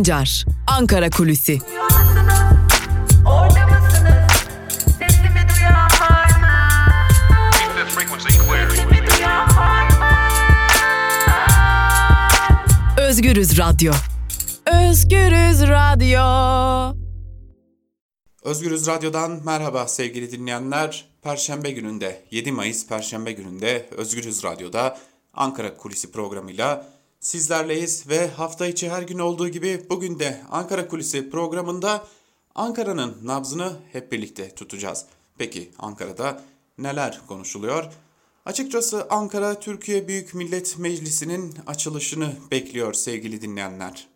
Sancar, Ankara Kulüsi. Özgürüz Radyo. Özgürüz Radyo. Özgürüz Radyo'dan merhaba sevgili dinleyenler. Perşembe gününde 7 Mayıs Perşembe gününde Özgürüz Radyo'da Ankara Kulisi programıyla sizlerleyiz ve hafta içi her gün olduğu gibi bugün de Ankara Kulisi programında Ankara'nın nabzını hep birlikte tutacağız. Peki Ankara'da neler konuşuluyor? Açıkçası Ankara Türkiye Büyük Millet Meclisi'nin açılışını bekliyor sevgili dinleyenler.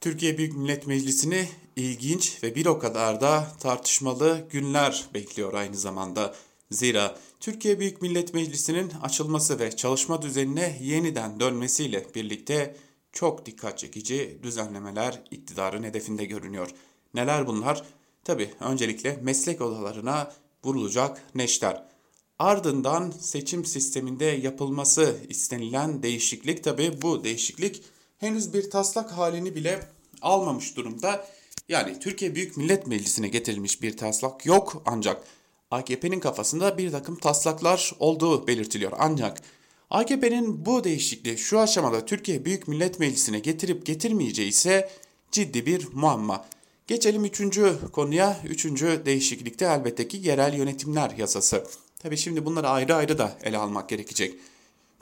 Türkiye Büyük Millet Meclisi'ni ilginç ve bir o kadar da tartışmalı günler bekliyor aynı zamanda. Zira Türkiye Büyük Millet Meclisi'nin açılması ve çalışma düzenine yeniden dönmesiyle birlikte çok dikkat çekici düzenlemeler iktidarın hedefinde görünüyor. Neler bunlar? Tabi öncelikle meslek odalarına vurulacak neşter. Ardından seçim sisteminde yapılması istenilen değişiklik tabi bu değişiklik henüz bir taslak halini bile almamış durumda. Yani Türkiye Büyük Millet Meclisi'ne getirilmiş bir taslak yok ancak AKP'nin kafasında bir takım taslaklar olduğu belirtiliyor. Ancak AKP'nin bu değişikliği şu aşamada Türkiye Büyük Millet Meclisi'ne getirip getirmeyeceği ise ciddi bir muamma. Geçelim üçüncü konuya. Üçüncü değişiklikte elbette ki yerel yönetimler yasası. Tabi şimdi bunları ayrı ayrı da ele almak gerekecek.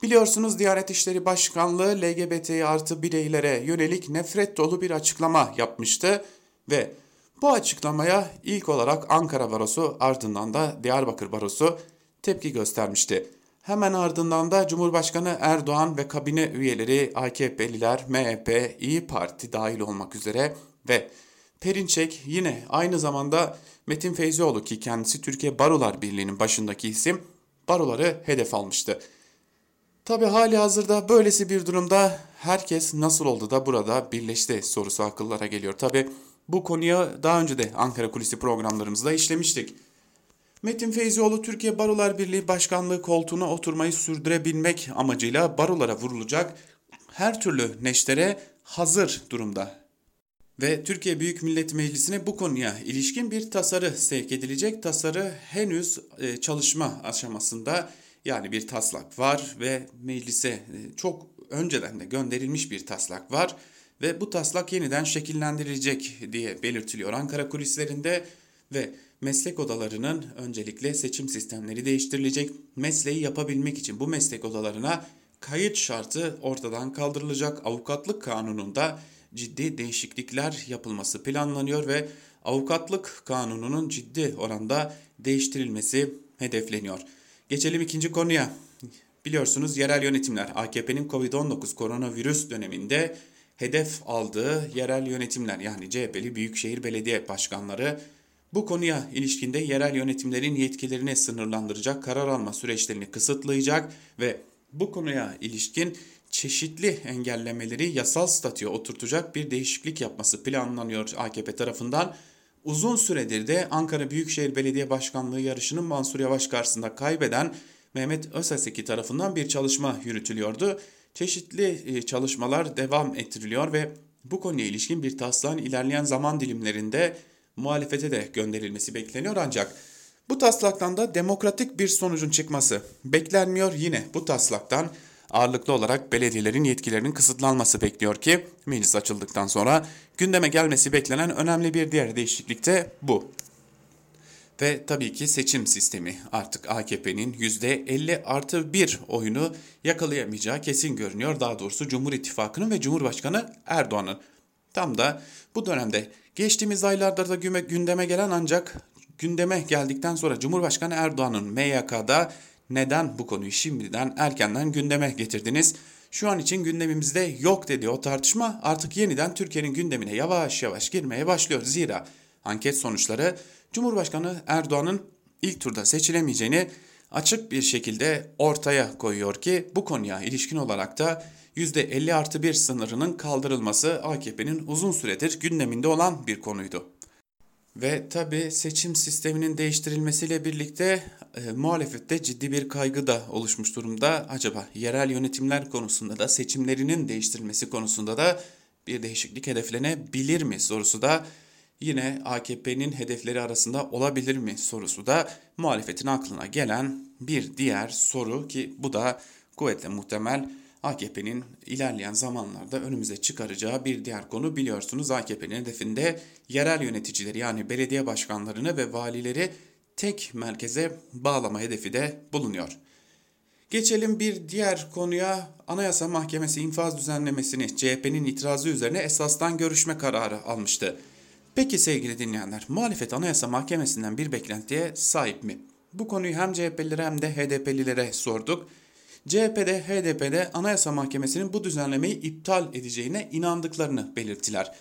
Biliyorsunuz Diyanet İşleri Başkanlığı LGBT artı bireylere yönelik nefret dolu bir açıklama yapmıştı ve bu açıklamaya ilk olarak Ankara Barosu ardından da Diyarbakır Barosu tepki göstermişti. Hemen ardından da Cumhurbaşkanı Erdoğan ve kabine üyeleri AKP'liler, MHP, İyi Parti dahil olmak üzere ve Perinçek yine aynı zamanda Metin Feyzioğlu ki kendisi Türkiye Barolar Birliği'nin başındaki isim baroları hedef almıştı. Tabi hali hazırda böylesi bir durumda herkes nasıl oldu da burada birleşti sorusu akıllara geliyor. Tabi bu konuya daha önce de Ankara Kulisi programlarımızda işlemiştik. Metin Feyzioğlu Türkiye Barolar Birliği Başkanlığı koltuğuna oturmayı sürdürebilmek amacıyla barolara vurulacak her türlü neştere hazır durumda. Ve Türkiye Büyük Millet Meclisi'ne bu konuya ilişkin bir tasarı sevk edilecek. Tasarı henüz e, çalışma aşamasında yani bir taslak var ve meclise e, çok önceden de gönderilmiş bir taslak var ve bu taslak yeniden şekillendirilecek diye belirtiliyor Ankara kulislerinde ve meslek odalarının öncelikle seçim sistemleri değiştirilecek. Mesleği yapabilmek için bu meslek odalarına kayıt şartı ortadan kaldırılacak. Avukatlık kanununda ciddi değişiklikler yapılması planlanıyor ve avukatlık kanununun ciddi oranda değiştirilmesi hedefleniyor. Geçelim ikinci konuya. Biliyorsunuz yerel yönetimler AKP'nin Covid-19 koronavirüs döneminde hedef aldığı yerel yönetimler yani CHP'li Büyükşehir Belediye Başkanları bu konuya ilişkinde yerel yönetimlerin yetkilerini sınırlandıracak, karar alma süreçlerini kısıtlayacak ve bu konuya ilişkin çeşitli engellemeleri yasal statüye oturtacak bir değişiklik yapması planlanıyor AKP tarafından. Uzun süredir de Ankara Büyükşehir Belediye Başkanlığı yarışının Mansur Yavaş karşısında kaybeden Mehmet Özaseki tarafından bir çalışma yürütülüyordu. Çeşitli e, çalışmalar devam ettiriliyor ve bu konuya ilişkin bir taslağın ilerleyen zaman dilimlerinde muhalefete de gönderilmesi bekleniyor ancak bu taslaktan da demokratik bir sonucun çıkması beklenmiyor yine bu taslaktan ağırlıklı olarak belediyelerin yetkilerinin kısıtlanması bekliyor ki meclis açıldıktan sonra gündeme gelmesi beklenen önemli bir diğer değişiklik de bu. Ve tabii ki seçim sistemi artık AKP'nin %50 artı 1 oyunu yakalayamayacağı kesin görünüyor. Daha doğrusu Cumhur İttifakı'nın ve Cumhurbaşkanı Erdoğan'ın. Tam da bu dönemde geçtiğimiz aylarda da gündeme gelen ancak gündeme geldikten sonra Cumhurbaşkanı Erdoğan'ın MYK'da neden bu konuyu şimdiden erkenden gündeme getirdiniz? Şu an için gündemimizde yok dedi o tartışma artık yeniden Türkiye'nin gündemine yavaş yavaş girmeye başlıyor. Zira anket sonuçları Cumhurbaşkanı Erdoğan'ın ilk turda seçilemeyeceğini açık bir şekilde ortaya koyuyor ki bu konuya ilişkin olarak da %50 artı 1 sınırının kaldırılması AKP'nin uzun süredir gündeminde olan bir konuydu. Ve tabi seçim sisteminin değiştirilmesiyle birlikte e, muhalefette ciddi bir kaygı da oluşmuş durumda. Acaba yerel yönetimler konusunda da seçimlerinin değiştirilmesi konusunda da bir değişiklik hedeflenebilir mi sorusu da yine AKP'nin hedefleri arasında olabilir mi sorusu da muhalefetin aklına gelen bir diğer soru ki bu da kuvvetle muhtemel AKP'nin ilerleyen zamanlarda önümüze çıkaracağı bir diğer konu biliyorsunuz AKP'nin hedefinde yerel yöneticileri yani belediye başkanlarını ve valileri tek merkeze bağlama hedefi de bulunuyor. Geçelim bir diğer konuya. Anayasa Mahkemesi infaz düzenlemesini CHP'nin itirazı üzerine esastan görüşme kararı almıştı. Peki sevgili dinleyenler, muhalefet Anayasa Mahkemesi'nden bir beklentiye sahip mi? Bu konuyu hem CHP'lilere hem de HDP'lilere sorduk. CHP'de, HDP'de Anayasa Mahkemesi'nin bu düzenlemeyi iptal edeceğine inandıklarını belirttiler.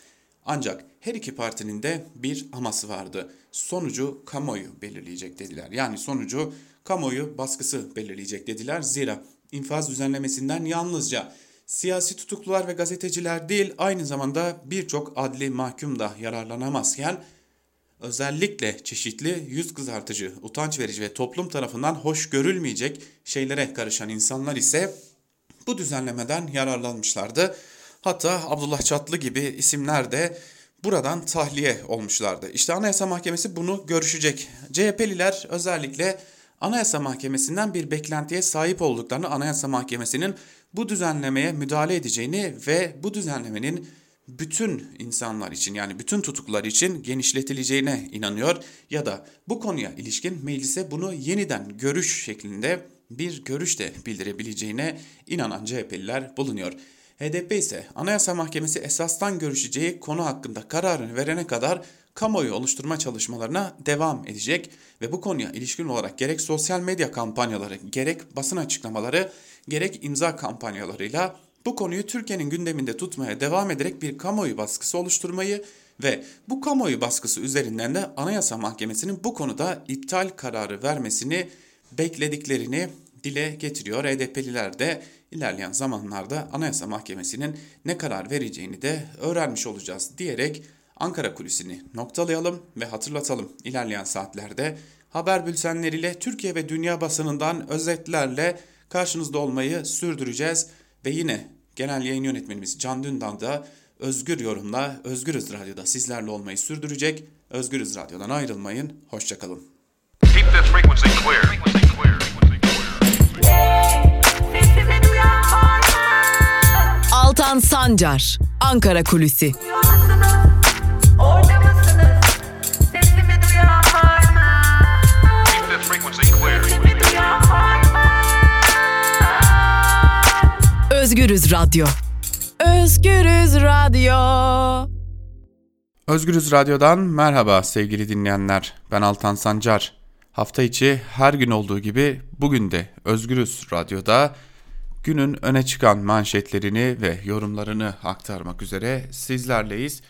Ancak her iki partinin de bir aması vardı. Sonucu kamuoyu belirleyecek dediler. Yani sonucu kamuoyu baskısı belirleyecek dediler. Zira infaz düzenlemesinden yalnızca siyasi tutuklular ve gazeteciler değil aynı zamanda birçok adli mahkum da yararlanamazken özellikle çeşitli yüz kızartıcı, utanç verici ve toplum tarafından hoş görülmeyecek şeylere karışan insanlar ise bu düzenlemeden yararlanmışlardı. Hatta Abdullah Çatlı gibi isimler de buradan tahliye olmuşlardı. İşte Anayasa Mahkemesi bunu görüşecek. CHP'liler özellikle Anayasa Mahkemesi'nden bir beklentiye sahip olduklarını, Anayasa Mahkemesi'nin bu düzenlemeye müdahale edeceğini ve bu düzenlemenin bütün insanlar için yani bütün tutuklular için genişletileceğine inanıyor ya da bu konuya ilişkin meclise bunu yeniden görüş şeklinde bir görüş de bildirebileceğine inanan CHP'liler bulunuyor. HDP ise Anayasa Mahkemesi esastan görüşeceği konu hakkında kararını verene kadar kamuoyu oluşturma çalışmalarına devam edecek ve bu konuya ilişkin olarak gerek sosyal medya kampanyaları, gerek basın açıklamaları, gerek imza kampanyalarıyla bu konuyu Türkiye'nin gündeminde tutmaya devam ederek bir kamuoyu baskısı oluşturmayı ve bu kamuoyu baskısı üzerinden de Anayasa Mahkemesi'nin bu konuda iptal kararı vermesini beklediklerini dile getiriyor. HDP'liler de ilerleyen zamanlarda Anayasa Mahkemesi'nin ne karar vereceğini de öğrenmiş olacağız diyerek Ankara kulisini noktalayalım ve hatırlatalım. İlerleyen saatlerde haber bültenleriyle Türkiye ve dünya basınından özetlerle karşınızda olmayı sürdüreceğiz. Ve yine genel yayın yönetmenimiz Can Dündar da Özgür Yorum'la Özgürüz Radyo'da sizlerle olmayı sürdürecek. Özgürüz Radyo'dan ayrılmayın. Hoşçakalın. Keep the frequency clear. Altan Sancar, Ankara Kulüsi. Özgürüz Radyo. Özgürüz Radyo. Özgürüz Radyo'dan merhaba sevgili dinleyenler. Ben Altan Sancar. Hafta içi her gün olduğu gibi bugün de Özgürüz Radyo'da günün öne çıkan manşetlerini ve yorumlarını aktarmak üzere sizlerleyiz.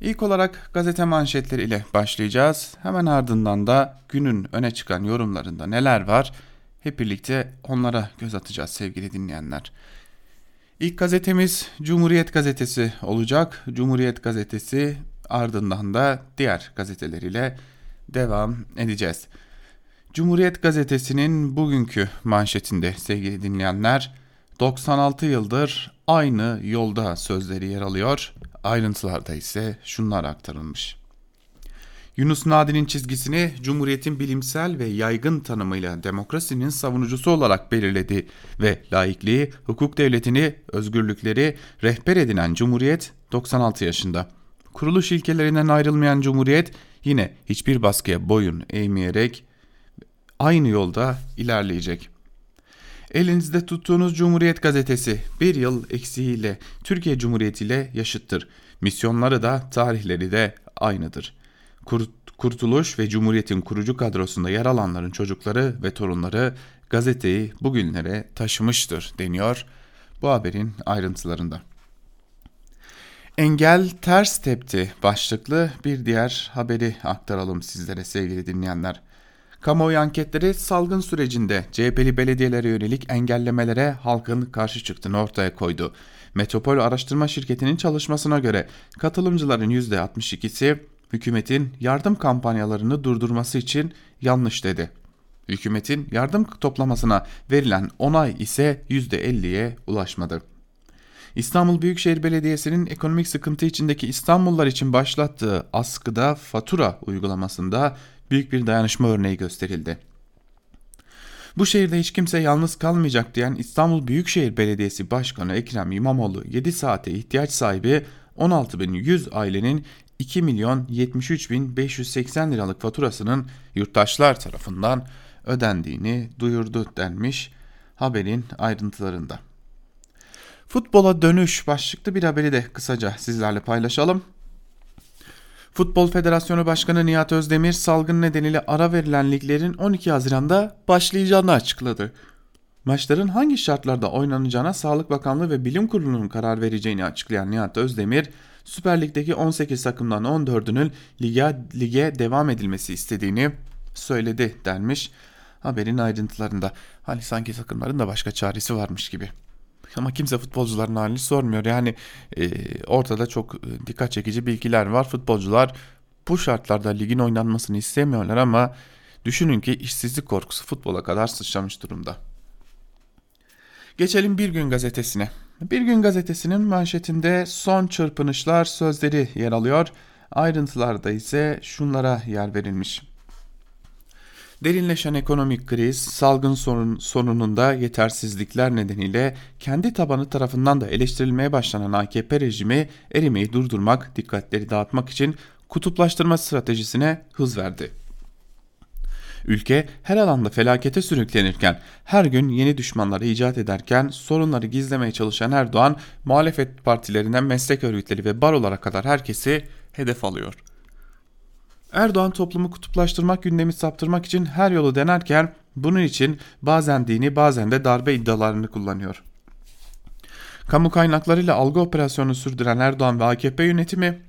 İlk olarak gazete manşetleri ile başlayacağız. Hemen ardından da günün öne çıkan yorumlarında neler var hep birlikte onlara göz atacağız sevgili dinleyenler. İlk gazetemiz Cumhuriyet Gazetesi olacak. Cumhuriyet Gazetesi ardından da diğer gazeteleriyle devam edeceğiz. Cumhuriyet Gazetesi'nin bugünkü manşetinde sevgili dinleyenler 96 yıldır aynı yolda sözleri yer alıyor. Ayrıntılarda ise şunlar aktarılmış. Yunus Nadi'nin çizgisini Cumhuriyet'in bilimsel ve yaygın tanımıyla demokrasinin savunucusu olarak belirledi ve laikliği, hukuk devletini, özgürlükleri rehber edinen Cumhuriyet 96 yaşında. Kuruluş ilkelerinden ayrılmayan Cumhuriyet yine hiçbir baskıya boyun eğmeyerek aynı yolda ilerleyecek. Elinizde tuttuğunuz Cumhuriyet gazetesi bir yıl eksiğiyle Türkiye Cumhuriyeti ile yaşıttır. Misyonları da tarihleri de aynıdır. Kurtuluş ve Cumhuriyet'in kurucu kadrosunda yer alanların çocukları ve torunları gazeteyi bugünlere taşımıştır deniyor bu haberin ayrıntılarında. Engel ters tepti başlıklı bir diğer haberi aktaralım sizlere sevgili dinleyenler. Kamuoyu anketleri salgın sürecinde CHP'li belediyelere yönelik engellemelere halkın karşı çıktığını ortaya koydu. Metropol Araştırma Şirketi'nin çalışmasına göre katılımcıların %62'si hükümetin yardım kampanyalarını durdurması için yanlış dedi. Hükümetin yardım toplamasına verilen onay ise %50'ye ulaşmadı. İstanbul Büyükşehir Belediyesi'nin ekonomik sıkıntı içindeki İstanbullular için başlattığı askıda fatura uygulamasında büyük bir dayanışma örneği gösterildi. Bu şehirde hiç kimse yalnız kalmayacak diyen İstanbul Büyükşehir Belediyesi Başkanı Ekrem İmamoğlu 7 saate ihtiyaç sahibi 16.100 ailenin 2 milyon 73 bin 580 liralık faturasının yurttaşlar tarafından ödendiğini duyurdu denmiş haberin ayrıntılarında. Futbola dönüş başlıklı bir haberi de kısaca sizlerle paylaşalım. Futbol Federasyonu Başkanı Nihat Özdemir salgın nedeniyle ara verilen liglerin 12 Haziran'da başlayacağını açıkladı. Maçların hangi şartlarda oynanacağına Sağlık Bakanlığı ve Bilim Kurulu'nun karar vereceğini açıklayan Nihat Özdemir, Süper Lig'deki 18 takımdan 14'ünün lige, lige devam edilmesi istediğini söyledi denmiş haberin ayrıntılarında. Hani sanki takımların da başka çaresi varmış gibi. Ama kimse futbolcuların halini sormuyor. Yani e, ortada çok e, dikkat çekici bilgiler var. Futbolcular bu şartlarda ligin oynanmasını istemiyorlar ama düşünün ki işsizlik korkusu futbola kadar sıçramış durumda. Geçelim Bir Gün Gazetesi'ne. Bir Gün Gazetesi'nin manşetinde son çırpınışlar sözleri yer alıyor. Ayrıntılarda ise şunlara yer verilmiş. Derinleşen ekonomik kriz, salgın sorun, sorununda yetersizlikler nedeniyle kendi tabanı tarafından da eleştirilmeye başlanan AKP rejimi erimeyi durdurmak, dikkatleri dağıtmak için kutuplaştırma stratejisine hız verdi. Ülke her alanda felakete sürüklenirken, her gün yeni düşmanları icat ederken sorunları gizlemeye çalışan Erdoğan, muhalefet partilerinden meslek örgütleri ve barolara kadar herkesi hedef alıyor. Erdoğan toplumu kutuplaştırmak gündemi saptırmak için her yolu denerken bunun için bazen dini bazen de darbe iddialarını kullanıyor. Kamu kaynaklarıyla algı operasyonu sürdüren Erdoğan ve AKP yönetimi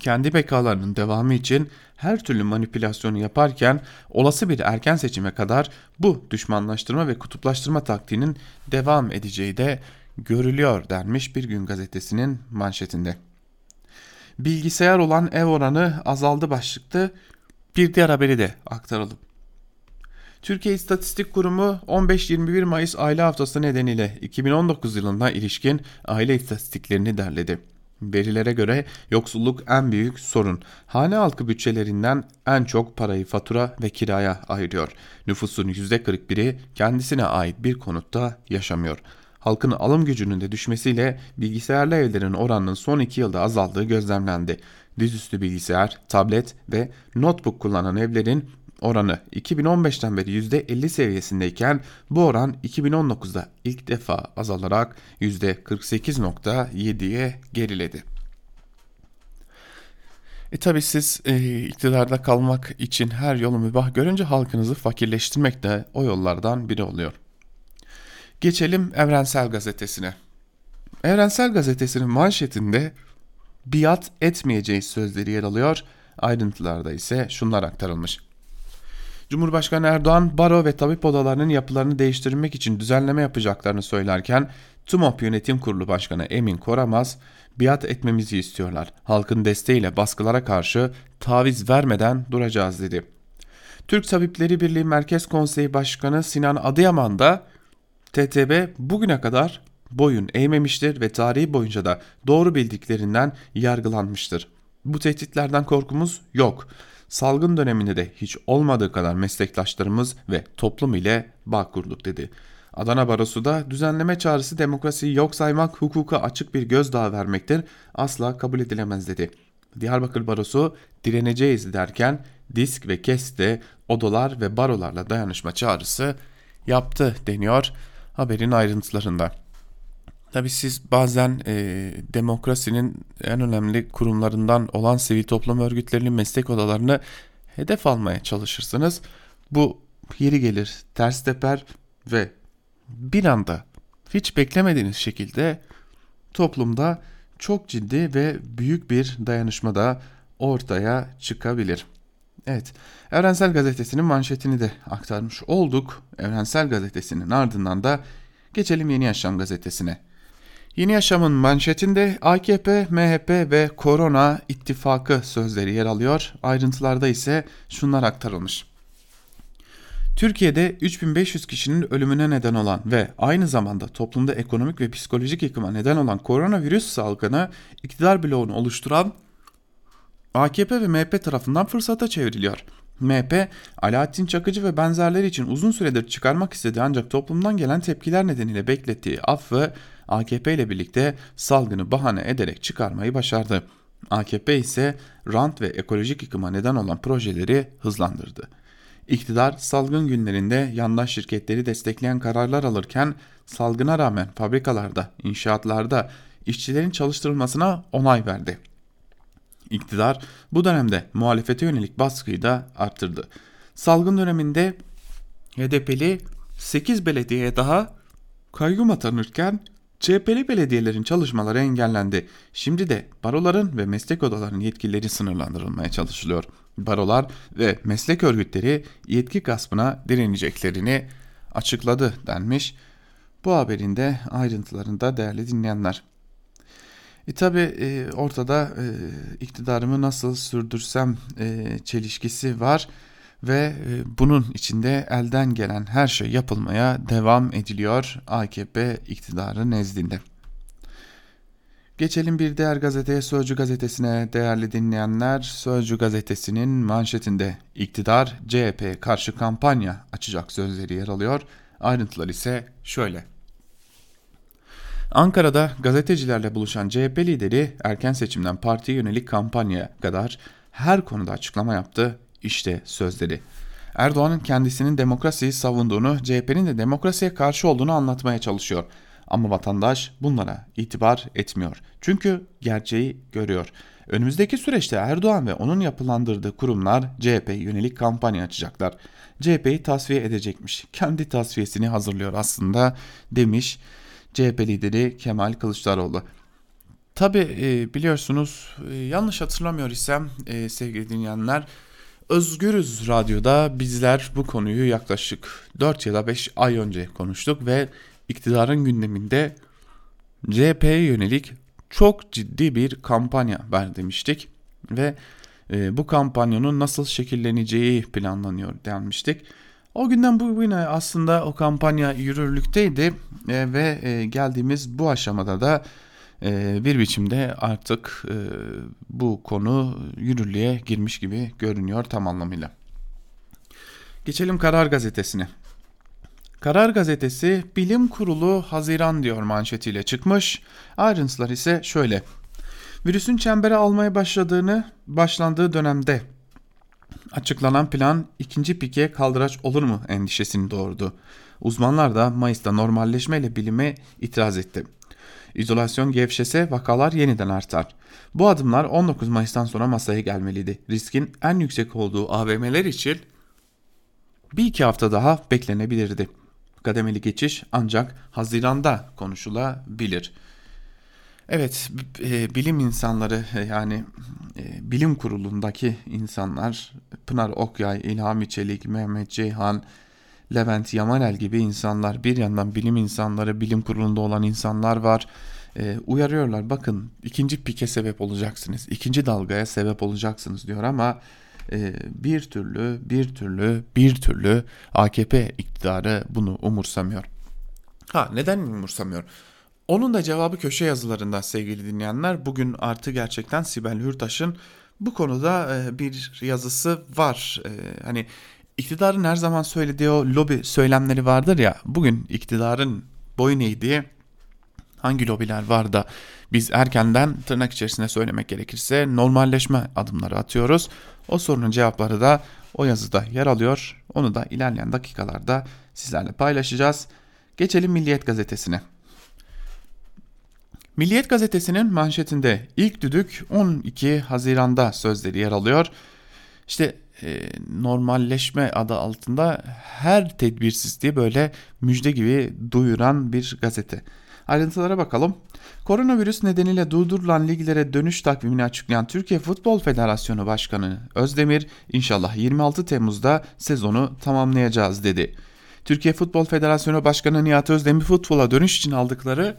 kendi bekalarının devamı için her türlü manipülasyonu yaparken olası bir erken seçime kadar bu düşmanlaştırma ve kutuplaştırma taktiğinin devam edeceği de görülüyor denmiş bir gün gazetesinin manşetinde bilgisayar olan ev oranı azaldı başlıklı bir diğer haberi de aktaralım. Türkiye İstatistik Kurumu 15-21 Mayıs aile haftası nedeniyle 2019 yılına ilişkin aile istatistiklerini derledi. Verilere göre yoksulluk en büyük sorun. Hane halkı bütçelerinden en çok parayı fatura ve kiraya ayırıyor. Nüfusun %41'i kendisine ait bir konutta yaşamıyor halkın alım gücünün de düşmesiyle bilgisayarlı evlerin oranının son 2 yılda azaldığı gözlemlendi. Dizüstü bilgisayar, tablet ve notebook kullanan evlerin oranı 2015'ten beri %50 seviyesindeyken bu oran 2019'da ilk defa azalarak %48.7'ye geriledi. E tabi siz e, iktidarda kalmak için her yolu mübah görünce halkınızı fakirleştirmek de o yollardan biri oluyor. Geçelim Evrensel Gazetesi'ne. Evrensel Gazetesi'nin manşetinde biat etmeyeceği sözleri yer alıyor. Ayrıntılarda ise şunlar aktarılmış. Cumhurbaşkanı Erdoğan baro ve tabip odalarının yapılarını değiştirmek için düzenleme yapacaklarını söylerken TUMOP Yönetim Kurulu Başkanı Emin Koramaz biat etmemizi istiyorlar. Halkın desteğiyle baskılara karşı taviz vermeden duracağız dedi. Türk Tabipleri Birliği Merkez Konseyi Başkanı Sinan Adıyaman da TTB bugüne kadar boyun eğmemiştir ve tarihi boyunca da doğru bildiklerinden yargılanmıştır. Bu tehditlerden korkumuz yok. Salgın döneminde de hiç olmadığı kadar meslektaşlarımız ve toplum ile bağ kurduk dedi. Adana Barosu da düzenleme çağrısı demokrasiyi yok saymak, hukuka açık bir gözdağı vermektir. Asla kabul edilemez dedi. Diyarbakır Barosu direneceğiz derken disk ve kes de odalar ve barolarla dayanışma çağrısı yaptı deniyor haberin ayrıntılarında. Tabi siz bazen e, demokrasinin en önemli kurumlarından olan sivil toplum örgütlerinin meslek odalarını hedef almaya çalışırsınız. Bu yeri gelir ters teper ve bir anda hiç beklemediğiniz şekilde toplumda çok ciddi ve büyük bir dayanışma da ortaya çıkabilir. Evet, Evrensel Gazetesi'nin manşetini de aktarmış olduk. Evrensel Gazetesi'nin ardından da geçelim Yeni Yaşam Gazetesi'ne. Yeni Yaşam'ın manşetinde AKP, MHP ve Korona ittifakı sözleri yer alıyor. Ayrıntılarda ise şunlar aktarılmış. Türkiye'de 3500 kişinin ölümüne neden olan ve aynı zamanda toplumda ekonomik ve psikolojik yıkıma neden olan koronavirüs salgını iktidar bloğunu oluşturan AKP ve MHP tarafından fırsata çevriliyor. MHP, Alaaddin Çakıcı ve benzerleri için uzun süredir çıkarmak istediği ancak toplumdan gelen tepkiler nedeniyle beklettiği affı AKP ile birlikte salgını bahane ederek çıkarmayı başardı. AKP ise rant ve ekolojik yıkıma neden olan projeleri hızlandırdı. İktidar salgın günlerinde yandaş şirketleri destekleyen kararlar alırken salgına rağmen fabrikalarda, inşaatlarda işçilerin çalıştırılmasına onay verdi. İktidar bu dönemde muhalefete yönelik baskıyı da arttırdı. Salgın döneminde HDP'li 8 belediyeye daha kayyum atanırken CHP'li belediyelerin çalışmaları engellendi. Şimdi de baroların ve meslek odalarının yetkileri sınırlandırılmaya çalışılıyor. Barolar ve meslek örgütleri yetki gaspına direneceklerini açıkladı denmiş. Bu haberin de ayrıntılarında değerli dinleyenler. E tabi e, ortada e, iktidarımı nasıl sürdürsem e, çelişkisi var ve e, bunun içinde elden gelen her şey yapılmaya devam ediliyor AKP iktidarı nezdinde. Geçelim bir diğer gazeteye Sözcü gazetesine değerli dinleyenler. Sözcü gazetesinin manşetinde iktidar CHP karşı kampanya açacak sözleri yer alıyor. Ayrıntılar ise şöyle. Ankara'da gazetecilerle buluşan CHP lideri erken seçimden partiye yönelik kampanyaya kadar her konuda açıklama yaptı. İşte sözleri. Erdoğan'ın kendisinin demokrasiyi savunduğunu, CHP'nin de demokrasiye karşı olduğunu anlatmaya çalışıyor. Ama vatandaş bunlara itibar etmiyor. Çünkü gerçeği görüyor. Önümüzdeki süreçte Erdoğan ve onun yapılandırdığı kurumlar CHP yönelik kampanya açacaklar. CHP'yi tasfiye edecekmiş. Kendi tasfiyesini hazırlıyor aslında demiş CHP lideri Kemal Kılıçdaroğlu. Tabi e, biliyorsunuz e, yanlış hatırlamıyor isem e, sevgili dinleyenler Özgürüz Radyo'da bizler bu konuyu yaklaşık 4 ya da 5 ay önce konuştuk ve iktidarın gündeminde CHP'ye yönelik çok ciddi bir kampanya var demiştik ve e, bu kampanyanın nasıl şekilleneceği planlanıyor denmiştik. O günden bu bugüne aslında o kampanya yürürlükteydi e, ve e, geldiğimiz bu aşamada da bir biçimde artık e, bu konu yürürlüğe girmiş gibi görünüyor tam anlamıyla. Geçelim Karar Gazetesi'ne. Karar Gazetesi Bilim Kurulu Haziran diyor manşetiyle çıkmış. Ayrıntılar ise şöyle. Virüsün çembere almaya başladığını başlandığı dönemde Açıklanan plan ikinci pike kaldıraç olur mu endişesini doğurdu. Uzmanlar da Mayıs'ta normalleşmeyle bilime itiraz etti. İzolasyon gevşese vakalar yeniden artar. Bu adımlar 19 Mayıs'tan sonra masaya gelmeliydi. Riskin en yüksek olduğu AVM'ler için bir iki hafta daha beklenebilirdi. Kademeli geçiş ancak Haziran'da konuşulabilir. Evet, e, bilim insanları e, yani e, bilim kurulundaki insanlar Pınar Okyay, İlhami Çelik, Mehmet Ceyhan, Levent Yamanel gibi insanlar bir yandan bilim insanları, bilim kurulunda olan insanlar var. E, uyarıyorlar bakın ikinci pike sebep olacaksınız, ikinci dalgaya sebep olacaksınız diyor ama e, bir türlü, bir türlü, bir türlü AKP iktidarı bunu umursamıyor. Ha neden umursamıyor? Onun da cevabı köşe yazılarında sevgili dinleyenler. Bugün artı gerçekten Sibel Hürtaş'ın bu konuda e, bir yazısı var. E, hani iktidarın her zaman söylediği o lobi söylemleri vardır ya. Bugün iktidarın boyun eğdiği hangi lobiler var da biz erkenden tırnak içerisinde söylemek gerekirse normalleşme adımları atıyoruz. O sorunun cevapları da o yazıda yer alıyor. Onu da ilerleyen dakikalarda sizlerle paylaşacağız. Geçelim Milliyet gazetesine. Milliyet gazetesinin manşetinde ilk düdük 12 Haziran'da sözleri yer alıyor. İşte e, normalleşme adı altında her tedbirsizliği böyle müjde gibi duyuran bir gazete. Ayrıntılara bakalım. Koronavirüs nedeniyle durdurulan liglere dönüş takvimini açıklayan Türkiye Futbol Federasyonu Başkanı Özdemir inşallah 26 Temmuz'da sezonu tamamlayacağız dedi. Türkiye Futbol Federasyonu Başkanı Nihat Özdemir futbola dönüş için aldıkları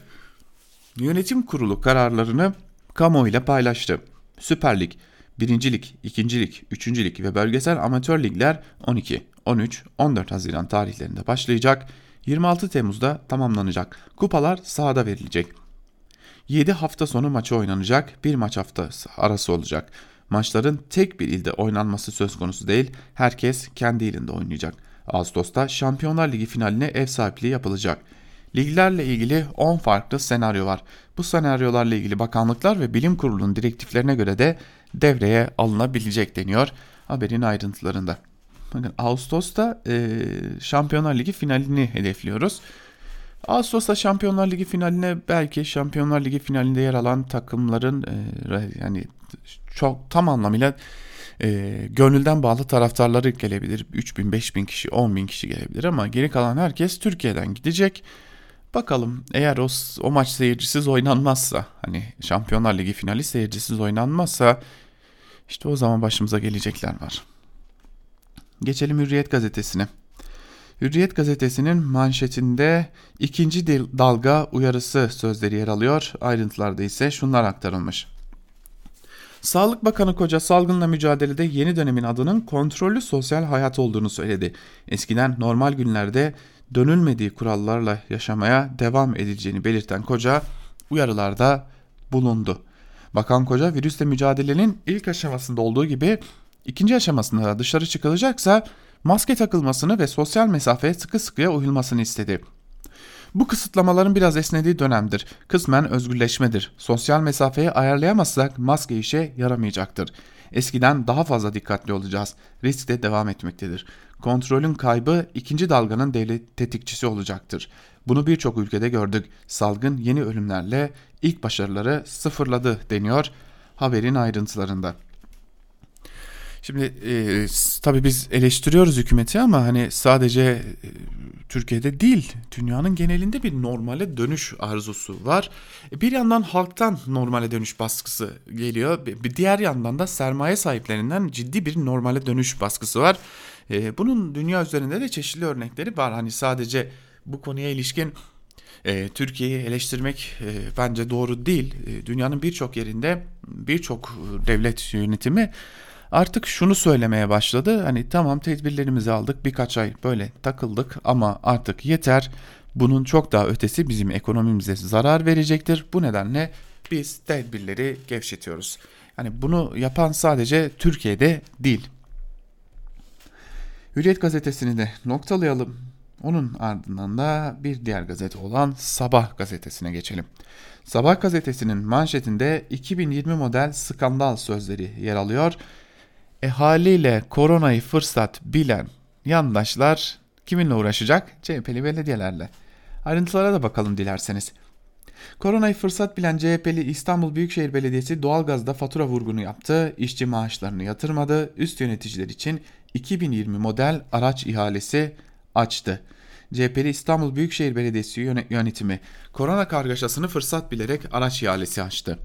Yönetim kurulu kararlarını kamuoyuyla paylaştı. Süper Lig, 1. Lig, 2. Lig, 3. Lig ve bölgesel amatör ligler 12, 13-14 Haziran tarihlerinde başlayacak. 26 Temmuz'da tamamlanacak. Kupalar sahada verilecek. 7 hafta sonu maçı oynanacak. Bir maç haftası arası olacak. Maçların tek bir ilde oynanması söz konusu değil. Herkes kendi ilinde oynayacak. Ağustos'ta Şampiyonlar Ligi finaline ev sahipliği yapılacak. Liglerle ilgili 10 farklı senaryo var. Bu senaryolarla ilgili bakanlıklar ve bilim kurulunun direktiflerine göre de devreye alınabilecek deniyor haberin ayrıntılarında. Bakın Ağustos'ta e, Şampiyonlar Ligi finalini hedefliyoruz. Ağustos'ta Şampiyonlar Ligi finaline belki Şampiyonlar Ligi finalinde yer alan takımların e, yani çok tam anlamıyla e, gönülden bağlı taraftarları gelebilir. 3000, 5000 kişi, 10.000 kişi gelebilir ama geri kalan herkes Türkiye'den gidecek. Bakalım eğer o, o maç seyircisiz oynanmazsa hani Şampiyonlar Ligi finali seyircisiz oynanmazsa işte o zaman başımıza gelecekler var. Geçelim Hürriyet gazetesine. Hürriyet gazetesinin manşetinde ikinci dalga uyarısı sözleri yer alıyor. Ayrıntılarda ise şunlar aktarılmış. Sağlık Bakanı Koca salgınla mücadelede yeni dönemin adının kontrollü sosyal hayat olduğunu söyledi. Eskiden normal günlerde dönülmediği kurallarla yaşamaya devam edileceğini belirten Koca uyarılarda bulundu. Bakan Koca virüsle mücadelenin ilk aşamasında olduğu gibi ikinci aşamasında da dışarı çıkılacaksa maske takılmasını ve sosyal mesafeye sıkı sıkıya uyulmasını istedi. Bu kısıtlamaların biraz esnediği dönemdir. Kısmen özgürleşmedir. Sosyal mesafeyi ayarlayamazsak maske işe yaramayacaktır. Eskiden daha fazla dikkatli olacağız. Risk de devam etmektedir. Kontrolün kaybı ikinci dalganın devlet tetikçisi olacaktır. Bunu birçok ülkede gördük. Salgın yeni ölümlerle ilk başarıları sıfırladı deniyor haberin ayrıntılarında. Şimdi e, tabii biz eleştiriyoruz hükümeti ama hani sadece e, Türkiye'de değil dünyanın genelinde bir normale dönüş arzusu var. E, bir yandan halktan normale dönüş baskısı geliyor. Bir diğer yandan da sermaye sahiplerinden ciddi bir normale dönüş baskısı var. E, bunun dünya üzerinde de çeşitli örnekleri var. Hani sadece bu konuya ilişkin e, Türkiye'yi eleştirmek e, bence doğru değil. E, dünyanın birçok yerinde birçok devlet yönetimi artık şunu söylemeye başladı. Hani tamam tedbirlerimizi aldık birkaç ay böyle takıldık ama artık yeter. Bunun çok daha ötesi bizim ekonomimize zarar verecektir. Bu nedenle biz tedbirleri gevşetiyoruz. Yani bunu yapan sadece Türkiye'de değil. Hürriyet gazetesini de noktalayalım. Onun ardından da bir diğer gazete olan Sabah gazetesine geçelim. Sabah gazetesinin manşetinde 2020 model skandal sözleri yer alıyor. E haliyle koronayı fırsat bilen yandaşlar kiminle uğraşacak? CHP'li belediyelerle. Ayrıntılara da bakalım dilerseniz. Koronayı fırsat bilen CHP'li İstanbul Büyükşehir Belediyesi doğalgazda fatura vurgunu yaptı, işçi maaşlarını yatırmadı, üst yöneticiler için 2020 model araç ihalesi açtı. CHP'li İstanbul Büyükşehir Belediyesi yönetimi korona kargaşasını fırsat bilerek araç ihalesi açtı.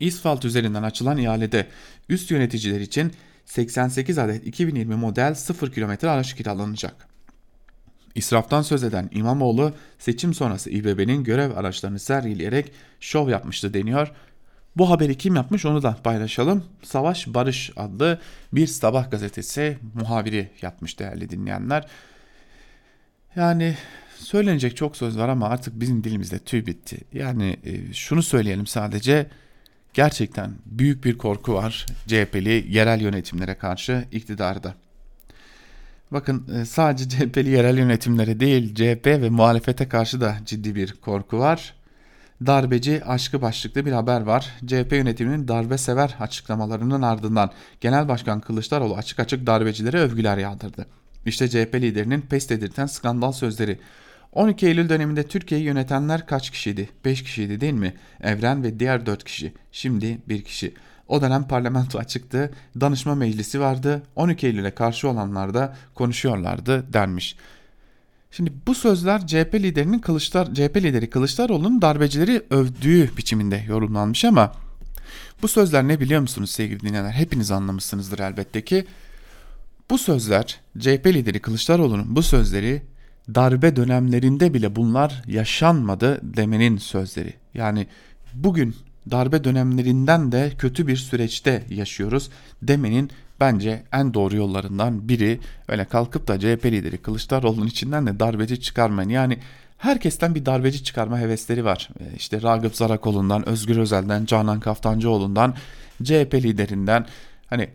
İsfalt üzerinden açılan ihalede üst yöneticiler için 88 adet 2020 model 0 km araç kiralanacak. İsraftan söz eden İmamoğlu seçim sonrası İBB'nin görev araçlarını sergileyerek şov yapmıştı deniyor. Bu haberi kim yapmış onu da paylaşalım. Savaş Barış adlı bir sabah gazetesi muhabiri yapmış değerli dinleyenler. Yani söylenecek çok söz var ama artık bizim dilimizde tüy bitti. Yani e, şunu söyleyelim sadece gerçekten büyük bir korku var CHP'li yerel yönetimlere karşı iktidarda. Bakın e, sadece CHP'li yerel yönetimlere değil CHP ve muhalefete karşı da ciddi bir korku var. Darbeci aşkı başlıklı bir haber var. CHP yönetiminin darbe sever açıklamalarının ardından Genel Başkan Kılıçdaroğlu açık açık darbecilere övgüler yağdırdı. İşte CHP liderinin pes dedirten skandal sözleri. 12 Eylül döneminde Türkiye'yi yönetenler kaç kişiydi? 5 kişiydi değil mi? Evren ve diğer 4 kişi. Şimdi 1 kişi. O dönem parlamento açıktı, danışma meclisi vardı, 12 Eylül'e karşı olanlar da konuşuyorlardı denmiş. Şimdi bu sözler CHP liderinin Kılıçlar CHP lideri Kılıçdaroğlu'nun darbecileri övdüğü biçiminde yorumlanmış ama bu sözler ne biliyor musunuz sevgili dinleyenler? Hepiniz anlamışsınızdır elbette ki. Bu sözler CHP lideri Kılıçdaroğlu'nun bu sözleri darbe dönemlerinde bile bunlar yaşanmadı demenin sözleri. Yani bugün darbe dönemlerinden de kötü bir süreçte yaşıyoruz demenin bence en doğru yollarından biri. Öyle kalkıp da CHP lideri Kılıçdaroğlu'nun içinden de darbeci çıkarmayın. Yani herkesten bir darbeci çıkarma hevesleri var. E, işte Ragıp Zarakoğlu'ndan, Özgür Özel'den, Canan Kaftancıoğlu'ndan, CHP liderinden hani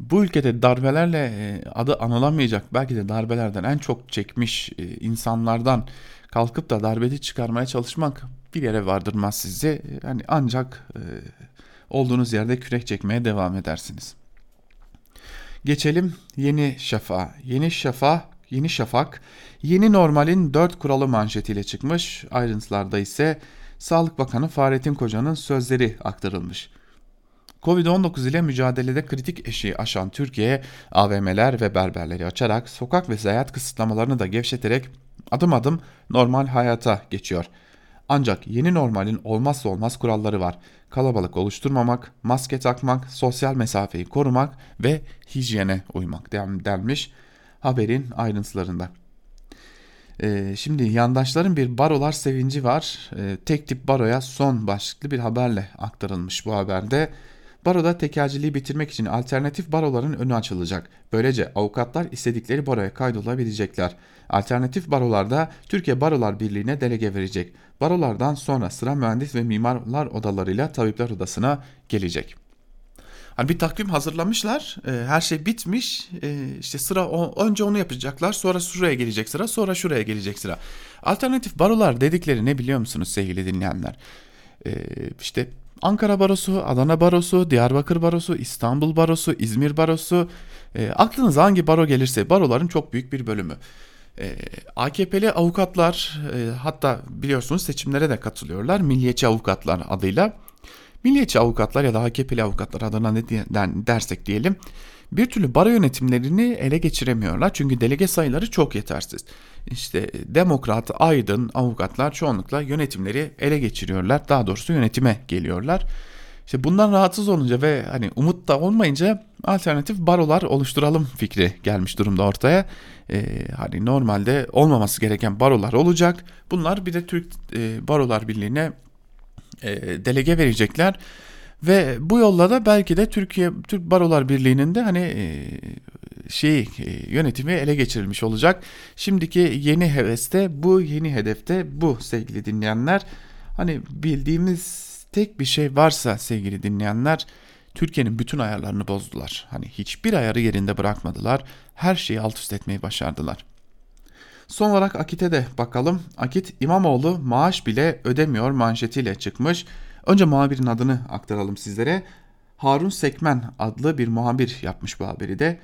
bu ülkede darbelerle e, adı anılamayacak belki de darbelerden en çok çekmiş e, insanlardan kalkıp da darbeci çıkarmaya çalışmak bir yere vardırmaz sizi. Yani ancak olduğunuz yerde kürek çekmeye devam edersiniz. Geçelim Yeni Şafak'a. Yeni Şafak, Yeni Şafak, yeni normalin 4 kuralı manşetiyle çıkmış. Ayrıntılarda ise Sağlık Bakanı Fahrettin Koca'nın sözleri aktarılmış. Covid-19 ile mücadelede kritik eşiği aşan Türkiye, AVM'ler ve berberleri açarak sokak ve seyahat kısıtlamalarını da gevşeterek adım adım normal hayata geçiyor. Ancak yeni normalin olmazsa olmaz kuralları var. Kalabalık oluşturmamak, maske takmak, sosyal mesafeyi korumak ve hijyene uymak denmiş haberin ayrıntılarında. Ee, şimdi yandaşların bir barolar sevinci var. Ee, tek tip baroya son başlıklı bir haberle aktarılmış bu haberde. Baroda tekelciliği bitirmek için alternatif baroların önü açılacak. Böylece avukatlar istedikleri baroya kaydolabilecekler. Alternatif barolarda Türkiye Barolar Birliği'ne delege verecek. Barolardan sonra sıra mühendis ve mimarlar odalarıyla tabipler odasına gelecek. Hani bir takvim hazırlamışlar. E, her şey bitmiş. E, işte sıra önce onu yapacaklar. Sonra şuraya gelecek sıra. Sonra şuraya gelecek sıra. Alternatif barolar dedikleri ne biliyor musunuz sevgili dinleyenler? E, işte Ankara Barosu, Adana Barosu, Diyarbakır Barosu, İstanbul Barosu, İzmir Barosu. E, aklınıza hangi baro gelirse baroların çok büyük bir bölümü. E, AKP'li avukatlar e, hatta biliyorsunuz seçimlere de katılıyorlar. Milliyetçi avukatlar adıyla. Milliyetçi avukatlar ya da AKP'li avukatlar adına ne dersek diyelim bir türlü baro yönetimlerini ele geçiremiyorlar. Çünkü delege sayıları çok yetersiz. İşte demokrat, aydın avukatlar çoğunlukla yönetimleri ele geçiriyorlar. Daha doğrusu yönetime geliyorlar. İşte bundan rahatsız olunca ve hani umut da olmayınca alternatif barolar oluşturalım fikri gelmiş durumda ortaya. Ee, hani normalde olmaması gereken barolar olacak. Bunlar bir de Türk e, Barolar Birliği'ne e, delege verecekler. Ve bu yolla da belki de Türkiye Türk Barolar Birliği'nin de hani şey yönetimi ele geçirilmiş olacak. Şimdiki yeni heveste bu, yeni hedefte bu sevgili dinleyenler. Hani bildiğimiz tek bir şey varsa sevgili dinleyenler Türkiye'nin bütün ayarlarını bozdular. Hani hiçbir ayarı yerinde bırakmadılar. Her şeyi alt üst etmeyi başardılar. Son olarak Akit'e de bakalım. Akit İmamoğlu maaş bile ödemiyor manşetiyle çıkmış. Önce muhabirin adını aktaralım sizlere. Harun Sekmen adlı bir muhabir yapmış bu haberi de.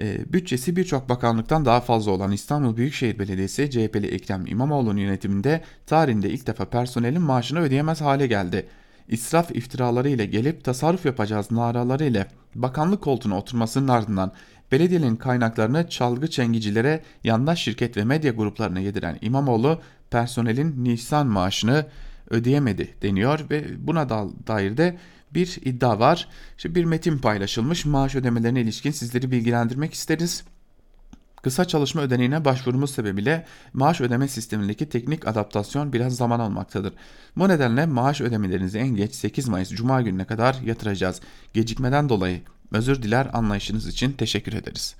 E, bütçesi birçok bakanlıktan daha fazla olan İstanbul Büyükşehir Belediyesi CHP'li Ekrem İmamoğlu'nun yönetiminde tarihinde ilk defa personelin maaşını ödeyemez hale geldi. İsraf iftiraları ile gelip tasarruf yapacağız naraları ile bakanlık koltuğuna oturmasının ardından belediyenin kaynaklarını çalgı çengicilere, yandaş şirket ve medya gruplarına yediren İmamoğlu personelin Nisan maaşını ödeyemedi deniyor ve buna dair de bir iddia var. İşte bir metin paylaşılmış maaş ödemelerine ilişkin sizleri bilgilendirmek isteriz. Kısa çalışma ödeneğine başvurumuz sebebiyle maaş ödeme sistemindeki teknik adaptasyon biraz zaman almaktadır. Bu nedenle maaş ödemelerinizi en geç 8 Mayıs Cuma gününe kadar yatıracağız. Gecikmeden dolayı özür diler anlayışınız için teşekkür ederiz.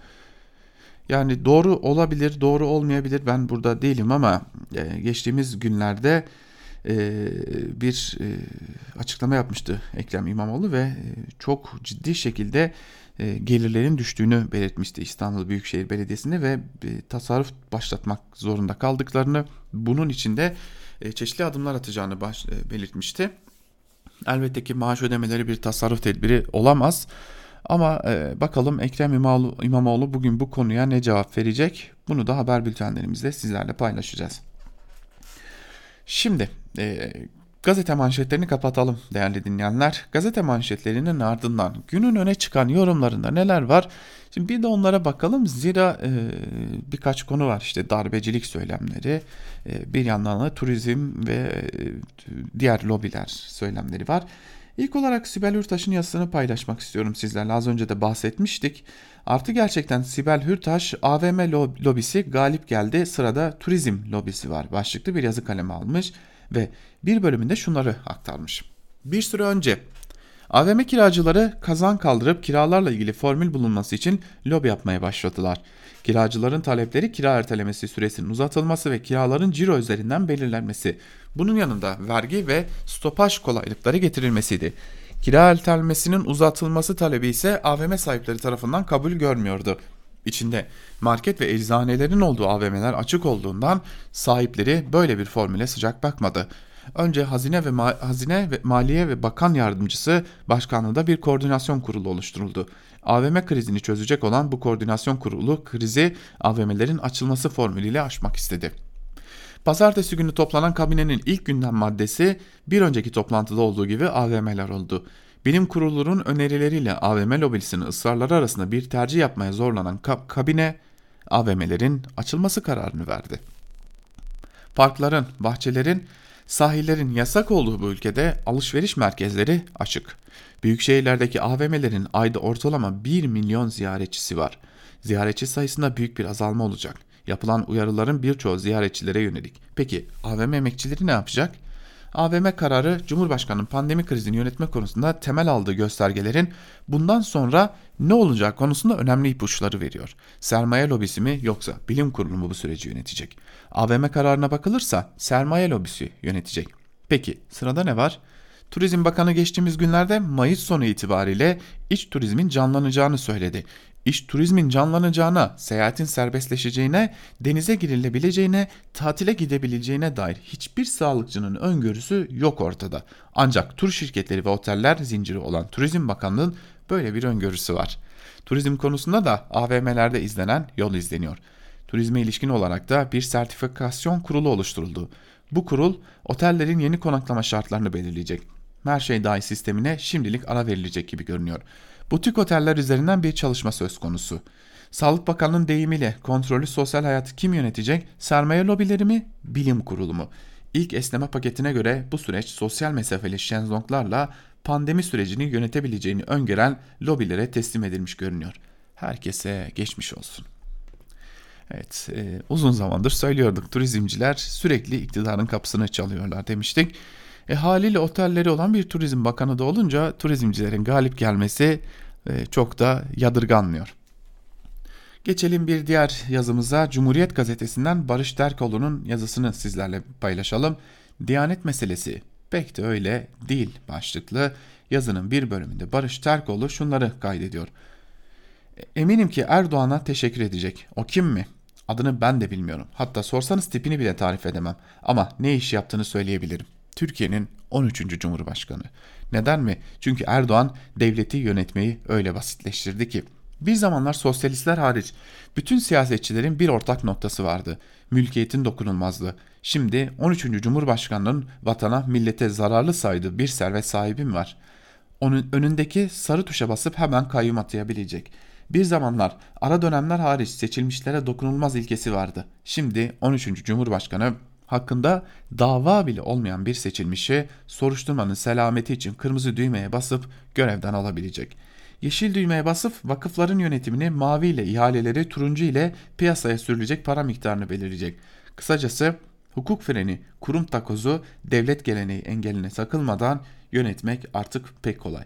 Yani doğru olabilir, doğru olmayabilir ben burada değilim ama e, geçtiğimiz günlerde bir e, açıklama yapmıştı Ekrem İmamoğlu ve çok ciddi şekilde gelirlerin düştüğünü belirtmişti İstanbul Büyükşehir Belediyesi'nde ve tasarruf başlatmak zorunda kaldıklarını bunun içinde çeşitli adımlar atacağını belirtmişti. Elbette ki maaş ödemeleri bir tasarruf tedbiri olamaz. Ama e, bakalım Ekrem İmamoğlu bugün bu konuya ne cevap verecek? Bunu da haber bültenlerimizde sizlerle paylaşacağız. Şimdi e, gazete manşetlerini kapatalım değerli dinleyenler. Gazete manşetlerinin ardından günün öne çıkan yorumlarında neler var? Şimdi bir de onlara bakalım. Zira e, birkaç konu var. İşte darbecilik söylemleri, e, bir yandan da turizm ve e, diğer lobiler söylemleri var. İlk olarak Sibel Hürtaş'ın yazısını paylaşmak istiyorum sizlerle. Az önce de bahsetmiştik. Artı gerçekten Sibel Hürtaş AVM lobisi galip geldi. Sırada turizm lobisi var. Başlıklı bir yazı kalemi almış ve bir bölümünde şunları aktarmış. Bir süre önce AVM kiracıları kazan kaldırıp kiralarla ilgili formül bulunması için lobi yapmaya başladılar. Kiracıların talepleri kira ertelemesi süresinin uzatılması ve kiraların ciro üzerinden belirlenmesi. Bunun yanında vergi ve stopaj kolaylıkları getirilmesiydi. Kira ertelemesinin uzatılması talebi ise AVM sahipleri tarafından kabul görmüyordu. İçinde market ve eczanelerin olduğu AVM'ler açık olduğundan sahipleri böyle bir formüle sıcak bakmadı. Önce Hazine ve Ma Hazine ve Maliye ve Bakan Yardımcısı Başkanlığında bir koordinasyon kurulu oluşturuldu. AVM krizini çözecek olan bu koordinasyon kurulu krizi AVM'lerin açılması formülüyle aşmak istedi. Pazartesi günü toplanan kabinenin ilk gündem maddesi bir önceki toplantıda olduğu gibi AVM'ler oldu. Bilim kurulunun önerileriyle AVM lobisinin ısrarları arasında bir tercih yapmaya zorlanan kabine AVM'lerin açılması kararını verdi. Parkların, bahçelerin, sahillerin yasak olduğu bu ülkede alışveriş merkezleri açık. Büyük şehirlerdeki AVM'lerin ayda ortalama 1 milyon ziyaretçisi var. Ziyaretçi sayısında büyük bir azalma olacak. Yapılan uyarıların birçoğu ziyaretçilere yönelik. Peki AVM emekçileri ne yapacak? AVM kararı Cumhurbaşkanı'nın pandemi krizini yönetme konusunda temel aldığı göstergelerin bundan sonra ne olacağı konusunda önemli ipuçları veriyor. Sermaye lobisi mi yoksa bilim kurulu mu bu süreci yönetecek? AVM kararına bakılırsa sermaye lobisi yönetecek. Peki sırada ne var? Turizm Bakanı geçtiğimiz günlerde Mayıs sonu itibariyle iç turizmin canlanacağını söyledi. İş turizmin canlanacağına, seyahatin serbestleşeceğine, denize girilebileceğine, tatile gidebileceğine dair hiçbir sağlıkçının öngörüsü yok ortada. Ancak tur şirketleri ve oteller zinciri olan Turizm Bakanlığı'nın böyle bir öngörüsü var. Turizm konusunda da AVM'lerde izlenen yol izleniyor. Turizme ilişkin olarak da bir sertifikasyon kurulu oluşturuldu. Bu kurul otellerin yeni konaklama şartlarını belirleyecek. Her şey dahil sistemine şimdilik ara verilecek gibi görünüyor. Butik oteller üzerinden bir çalışma söz konusu. Sağlık Bakanlığı'nın deyimiyle kontrollü sosyal hayatı kim yönetecek? Sermaye lobileri mi? Bilim kurulu mu? İlk esneme paketine göre bu süreç sosyal mesafeli şenzonglarla pandemi sürecini yönetebileceğini öngören lobilere teslim edilmiş görünüyor. Herkese geçmiş olsun. Evet, e, uzun zamandır söylüyorduk. Turizmciler sürekli iktidarın kapısını çalıyorlar demiştik. E, haliyle otelleri olan bir turizm bakanı da olunca turizmcilerin galip gelmesi e, çok da yadırganmıyor. Geçelim bir diğer yazımıza Cumhuriyet Gazetesi'nden Barış Derkoğlu'nun yazısını sizlerle paylaşalım. Diyanet meselesi pek de öyle değil başlıklı yazının bir bölümünde Barış Terkoğlu şunları kaydediyor. Eminim ki Erdoğan'a teşekkür edecek. O kim mi? Adını ben de bilmiyorum. Hatta sorsanız tipini bile tarif edemem. Ama ne iş yaptığını söyleyebilirim. Türkiye'nin 13. Cumhurbaşkanı. Neden mi? Çünkü Erdoğan devleti yönetmeyi öyle basitleştirdi ki. Bir zamanlar sosyalistler hariç bütün siyasetçilerin bir ortak noktası vardı. Mülkiyetin dokunulmazlığı. Şimdi 13. Cumhurbaşkanının vatana, millete zararlı saydığı bir servet sahibi mi var? Onun önündeki sarı tuşa basıp hemen kayyum atayabilecek. Bir zamanlar ara dönemler hariç seçilmişlere dokunulmaz ilkesi vardı. Şimdi 13. Cumhurbaşkanı hakkında dava bile olmayan bir seçilmişi soruşturmanın selameti için kırmızı düğmeye basıp görevden alabilecek. Yeşil düğmeye basıp vakıfların yönetimini mavi ile ihaleleri turuncu ile piyasaya sürülecek para miktarını belirleyecek. Kısacası hukuk freni, kurum takozu, devlet geleneği engeline takılmadan yönetmek artık pek kolay.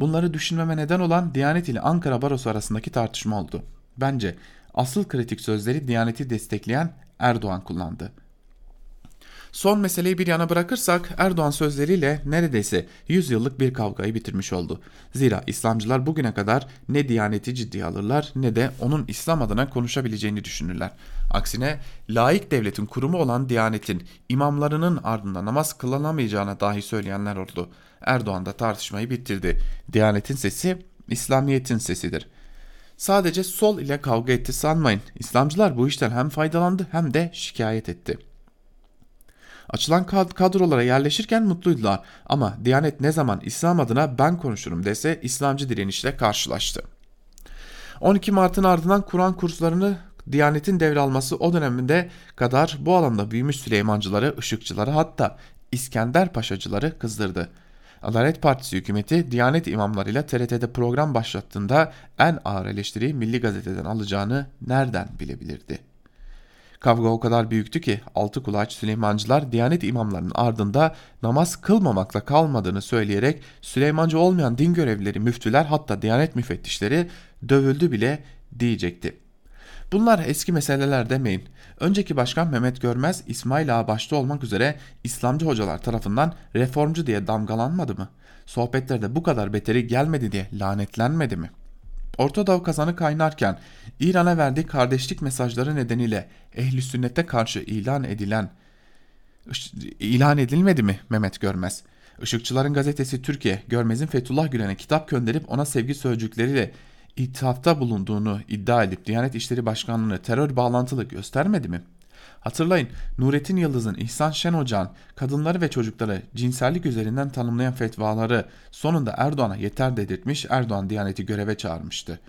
Bunları düşünmeme neden olan Diyanet ile Ankara Barosu arasındaki tartışma oldu. Bence asıl kritik sözleri Diyaneti destekleyen Erdoğan kullandı. Son meseleyi bir yana bırakırsak Erdoğan sözleriyle neredeyse 100 yıllık bir kavgayı bitirmiş oldu. Zira İslamcılar bugüne kadar ne Diyaneti ciddiye alırlar ne de onun İslam adına konuşabileceğini düşünürler. Aksine laik devletin kurumu olan Diyanet'in imamlarının ardında namaz kılınamayacağına dahi söyleyenler oldu. Erdoğan da tartışmayı bitirdi. Diyanet'in sesi İslamiyet'in sesidir. Sadece sol ile kavga etti sanmayın. İslamcılar bu işten hem faydalandı hem de şikayet etti.'' Açılan kadrolara yerleşirken mutluydular ama Diyanet ne zaman İslam adına ben konuşurum dese İslamcı direnişle karşılaştı. 12 Mart'ın ardından Kur'an kurslarını Diyanet'in devralması o döneminde kadar bu alanda büyümüş Süleymancıları, Işıkçıları hatta İskender Paşacıları kızdırdı. Adalet Partisi hükümeti Diyanet imamlarıyla TRT'de program başlattığında en ağır eleştiriyi Milli Gazete'den alacağını nereden bilebilirdi? Kavga o kadar büyüktü ki altı kulaç Süleymancılar Diyanet imamlarının ardında namaz kılmamakla kalmadığını söyleyerek Süleymancı olmayan din görevlileri, müftüler hatta Diyanet müfettişleri dövüldü bile diyecekti. Bunlar eski meseleler demeyin. Önceki başkan Mehmet Görmez, İsmail Ağa başta olmak üzere İslamcı hocalar tarafından reformcu diye damgalanmadı mı? Sohbetlerde bu kadar beteri gelmedi diye lanetlenmedi mi? Orta Doğu kazanı kaynarken İran'a verdiği kardeşlik mesajları nedeniyle ehli sünnete karşı ilan edilen ilan edilmedi mi Mehmet Görmez? Işıkçıların gazetesi Türkiye, Görmez'in Fethullah Gülen'e kitap gönderip ona sevgi sözcükleriyle ithafta bulunduğunu iddia edip Diyanet İşleri Başkanlığı'nı terör bağlantılı göstermedi mi? Hatırlayın Nurettin Yıldız'ın İhsan Şen Ocağın kadınları ve çocukları cinsellik üzerinden tanımlayan fetvaları sonunda Erdoğan'a yeter dedirtmiş Erdoğan Diyanet'i göreve çağırmıştı.